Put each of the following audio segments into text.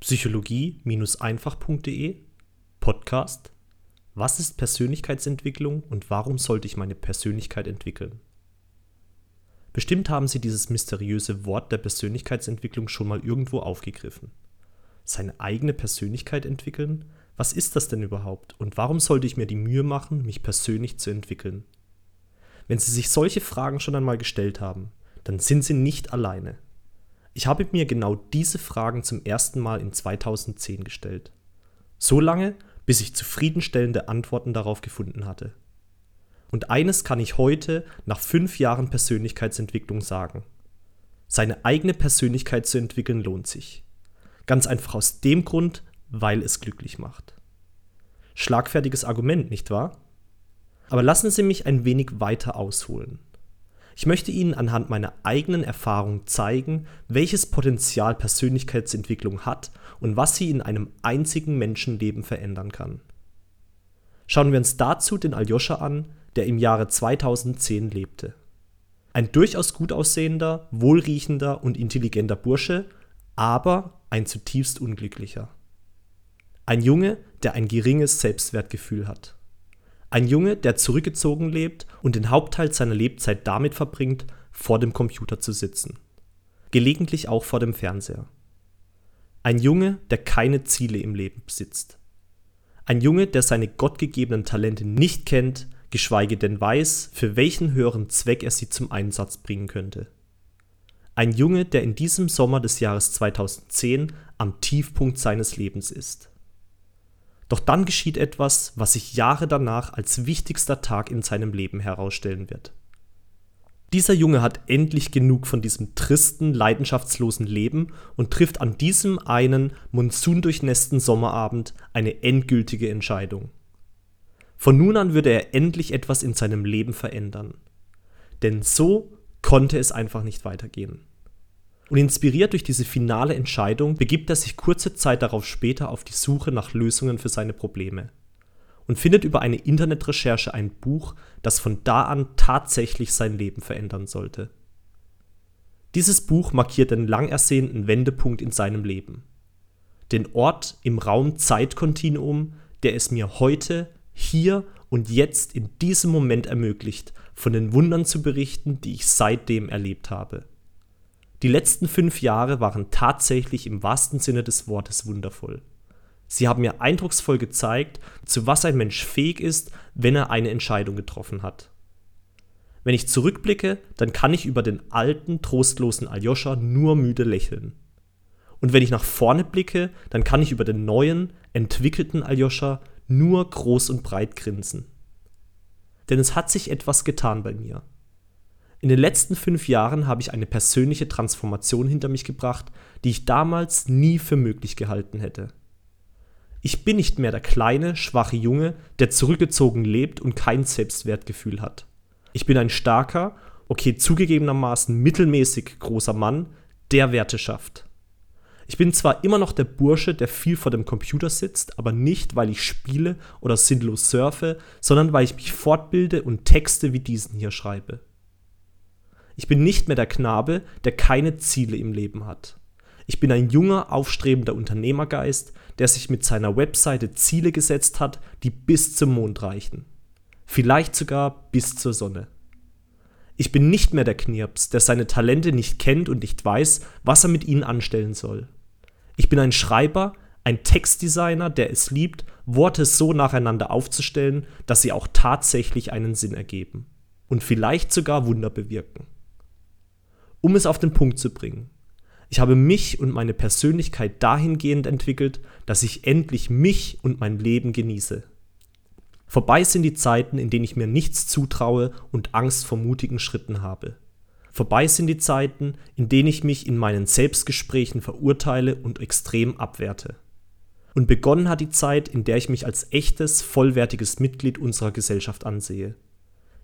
psychologie-einfach.de Podcast Was ist Persönlichkeitsentwicklung und warum sollte ich meine Persönlichkeit entwickeln? Bestimmt haben Sie dieses mysteriöse Wort der Persönlichkeitsentwicklung schon mal irgendwo aufgegriffen. Seine eigene Persönlichkeit entwickeln? Was ist das denn überhaupt und warum sollte ich mir die Mühe machen, mich persönlich zu entwickeln? Wenn Sie sich solche Fragen schon einmal gestellt haben, dann sind Sie nicht alleine. Ich habe mir genau diese Fragen zum ersten Mal in 2010 gestellt. So lange, bis ich zufriedenstellende Antworten darauf gefunden hatte. Und eines kann ich heute, nach fünf Jahren Persönlichkeitsentwicklung, sagen. Seine eigene Persönlichkeit zu entwickeln lohnt sich. Ganz einfach aus dem Grund, weil es glücklich macht. Schlagfertiges Argument, nicht wahr? Aber lassen Sie mich ein wenig weiter ausholen. Ich möchte Ihnen anhand meiner eigenen Erfahrung zeigen, welches Potenzial Persönlichkeitsentwicklung hat und was sie in einem einzigen Menschenleben verändern kann. Schauen wir uns dazu den Aljoscha an, der im Jahre 2010 lebte. Ein durchaus gut aussehender, wohlriechender und intelligenter Bursche, aber ein zutiefst unglücklicher. Ein Junge, der ein geringes Selbstwertgefühl hat. Ein Junge, der zurückgezogen lebt und den Hauptteil seiner Lebzeit damit verbringt, vor dem Computer zu sitzen. Gelegentlich auch vor dem Fernseher. Ein Junge, der keine Ziele im Leben besitzt. Ein Junge, der seine gottgegebenen Talente nicht kennt, geschweige denn weiß, für welchen höheren Zweck er sie zum Einsatz bringen könnte. Ein Junge, der in diesem Sommer des Jahres 2010 am Tiefpunkt seines Lebens ist. Doch dann geschieht etwas, was sich Jahre danach als wichtigster Tag in seinem Leben herausstellen wird. Dieser Junge hat endlich genug von diesem tristen, leidenschaftslosen Leben und trifft an diesem einen monsundurchnässten Sommerabend eine endgültige Entscheidung. Von nun an würde er endlich etwas in seinem Leben verändern. Denn so konnte es einfach nicht weitergehen. Und inspiriert durch diese finale Entscheidung begibt er sich kurze Zeit darauf später auf die Suche nach Lösungen für seine Probleme und findet über eine Internetrecherche ein Buch, das von da an tatsächlich sein Leben verändern sollte. Dieses Buch markiert den lang ersehnten Wendepunkt in seinem Leben. Den Ort im Raum-Zeit-Kontinuum, der es mir heute, hier und jetzt in diesem Moment ermöglicht, von den Wundern zu berichten, die ich seitdem erlebt habe. Die letzten fünf Jahre waren tatsächlich im wahrsten Sinne des Wortes wundervoll. Sie haben mir eindrucksvoll gezeigt, zu was ein Mensch fähig ist, wenn er eine Entscheidung getroffen hat. Wenn ich zurückblicke, dann kann ich über den alten, trostlosen Aljoscha nur müde lächeln. Und wenn ich nach vorne blicke, dann kann ich über den neuen, entwickelten Aljoscha nur groß und breit grinsen. Denn es hat sich etwas getan bei mir. In den letzten fünf Jahren habe ich eine persönliche Transformation hinter mich gebracht, die ich damals nie für möglich gehalten hätte. Ich bin nicht mehr der kleine, schwache Junge, der zurückgezogen lebt und kein Selbstwertgefühl hat. Ich bin ein starker, okay zugegebenermaßen mittelmäßig großer Mann, der Werte schafft. Ich bin zwar immer noch der Bursche, der viel vor dem Computer sitzt, aber nicht, weil ich spiele oder sinnlos surfe, sondern weil ich mich fortbilde und Texte wie diesen hier schreibe. Ich bin nicht mehr der Knabe, der keine Ziele im Leben hat. Ich bin ein junger, aufstrebender Unternehmergeist, der sich mit seiner Webseite Ziele gesetzt hat, die bis zum Mond reichen. Vielleicht sogar bis zur Sonne. Ich bin nicht mehr der Knirps, der seine Talente nicht kennt und nicht weiß, was er mit ihnen anstellen soll. Ich bin ein Schreiber, ein Textdesigner, der es liebt, Worte so nacheinander aufzustellen, dass sie auch tatsächlich einen Sinn ergeben und vielleicht sogar Wunder bewirken. Um es auf den Punkt zu bringen. Ich habe mich und meine Persönlichkeit dahingehend entwickelt, dass ich endlich mich und mein Leben genieße. Vorbei sind die Zeiten, in denen ich mir nichts zutraue und Angst vor mutigen Schritten habe. Vorbei sind die Zeiten, in denen ich mich in meinen Selbstgesprächen verurteile und extrem abwerte. Und begonnen hat die Zeit, in der ich mich als echtes, vollwertiges Mitglied unserer Gesellschaft ansehe.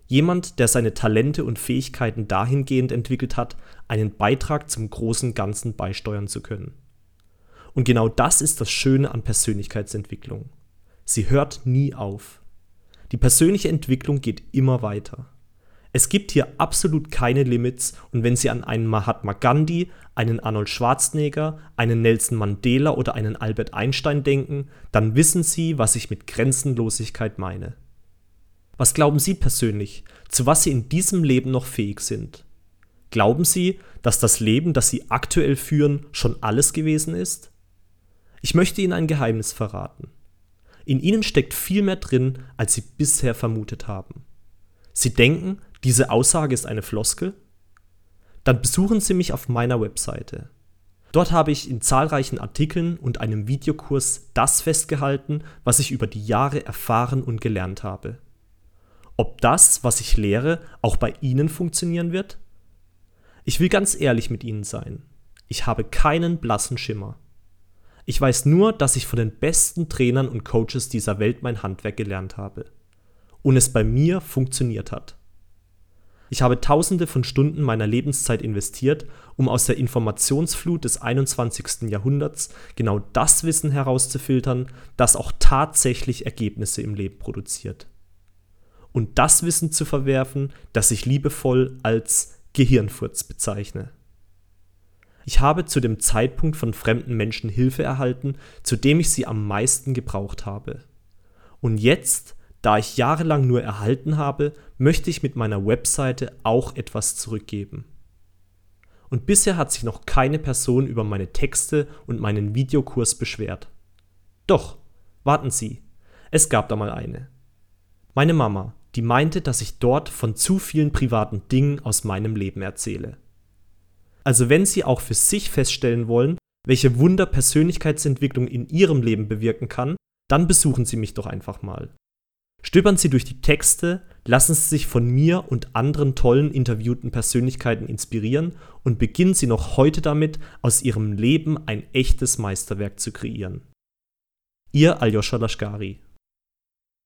Jemand, der seine Talente und Fähigkeiten dahingehend entwickelt hat, einen Beitrag zum großen Ganzen beisteuern zu können. Und genau das ist das Schöne an Persönlichkeitsentwicklung. Sie hört nie auf. Die persönliche Entwicklung geht immer weiter. Es gibt hier absolut keine Limits und wenn Sie an einen Mahatma Gandhi, einen Arnold Schwarzenegger, einen Nelson Mandela oder einen Albert Einstein denken, dann wissen Sie, was ich mit Grenzenlosigkeit meine. Was glauben Sie persönlich, zu was Sie in diesem Leben noch fähig sind? Glauben Sie, dass das Leben, das Sie aktuell führen, schon alles gewesen ist? Ich möchte Ihnen ein Geheimnis verraten. In Ihnen steckt viel mehr drin, als Sie bisher vermutet haben. Sie denken, diese Aussage ist eine Floskel? Dann besuchen Sie mich auf meiner Webseite. Dort habe ich in zahlreichen Artikeln und einem Videokurs das festgehalten, was ich über die Jahre erfahren und gelernt habe. Ob das, was ich lehre, auch bei Ihnen funktionieren wird? Ich will ganz ehrlich mit Ihnen sein. Ich habe keinen blassen Schimmer. Ich weiß nur, dass ich von den besten Trainern und Coaches dieser Welt mein Handwerk gelernt habe. Und es bei mir funktioniert hat. Ich habe tausende von Stunden meiner Lebenszeit investiert, um aus der Informationsflut des 21. Jahrhunderts genau das Wissen herauszufiltern, das auch tatsächlich Ergebnisse im Leben produziert. Und das Wissen zu verwerfen, das ich liebevoll als Gehirnfurz bezeichne. Ich habe zu dem Zeitpunkt von fremden Menschen Hilfe erhalten, zu dem ich sie am meisten gebraucht habe. Und jetzt da ich jahrelang nur erhalten habe, möchte ich mit meiner Webseite auch etwas zurückgeben. Und bisher hat sich noch keine Person über meine Texte und meinen Videokurs beschwert. Doch, warten Sie, es gab da mal eine. Meine Mama, die meinte, dass ich dort von zu vielen privaten Dingen aus meinem Leben erzähle. Also wenn Sie auch für sich feststellen wollen, welche Wunder Persönlichkeitsentwicklung in Ihrem Leben bewirken kann, dann besuchen Sie mich doch einfach mal. Stöbern Sie durch die Texte, lassen Sie sich von mir und anderen tollen interviewten Persönlichkeiten inspirieren und beginnen Sie noch heute damit, aus Ihrem Leben ein echtes Meisterwerk zu kreieren. Ihr Aljoscha Lashkari